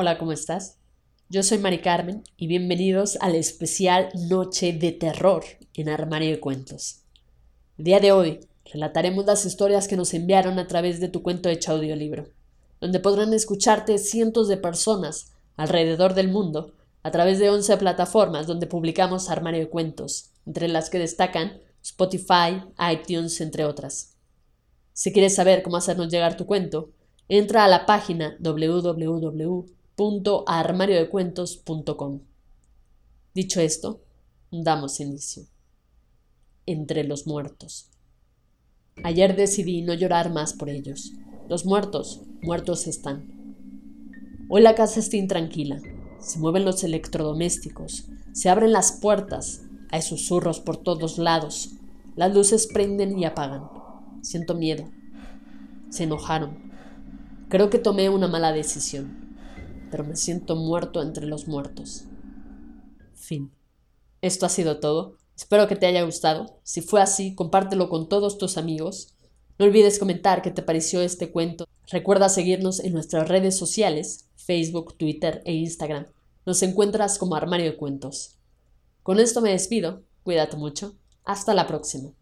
Hola, ¿cómo estás? Yo soy Mari Carmen y bienvenidos al especial Noche de Terror en Armario de Cuentos. El día de hoy relataremos las historias que nos enviaron a través de tu cuento hecho audiolibro, donde podrán escucharte cientos de personas alrededor del mundo a través de 11 plataformas donde publicamos Armario de Cuentos, entre las que destacan Spotify, iTunes, entre otras. Si quieres saber cómo hacernos llegar tu cuento, entra a la página www.armariodecuentos.com. Dicho esto, damos inicio. Entre los muertos. Ayer decidí no llorar más por ellos. Los muertos, muertos están. Hoy la casa está intranquila. Se mueven los electrodomésticos, se abren las puertas, hay susurros por todos lados, las luces prenden y apagan. Siento miedo. Se enojaron. Creo que tomé una mala decisión, pero me siento muerto entre los muertos. Fin. Esto ha sido todo. Espero que te haya gustado. Si fue así, compártelo con todos tus amigos. No olvides comentar qué te pareció este cuento. Recuerda seguirnos en nuestras redes sociales, Facebook, Twitter e Instagram. Nos encuentras como Armario de Cuentos. Con esto me despido. Cuídate mucho. Hasta la próxima.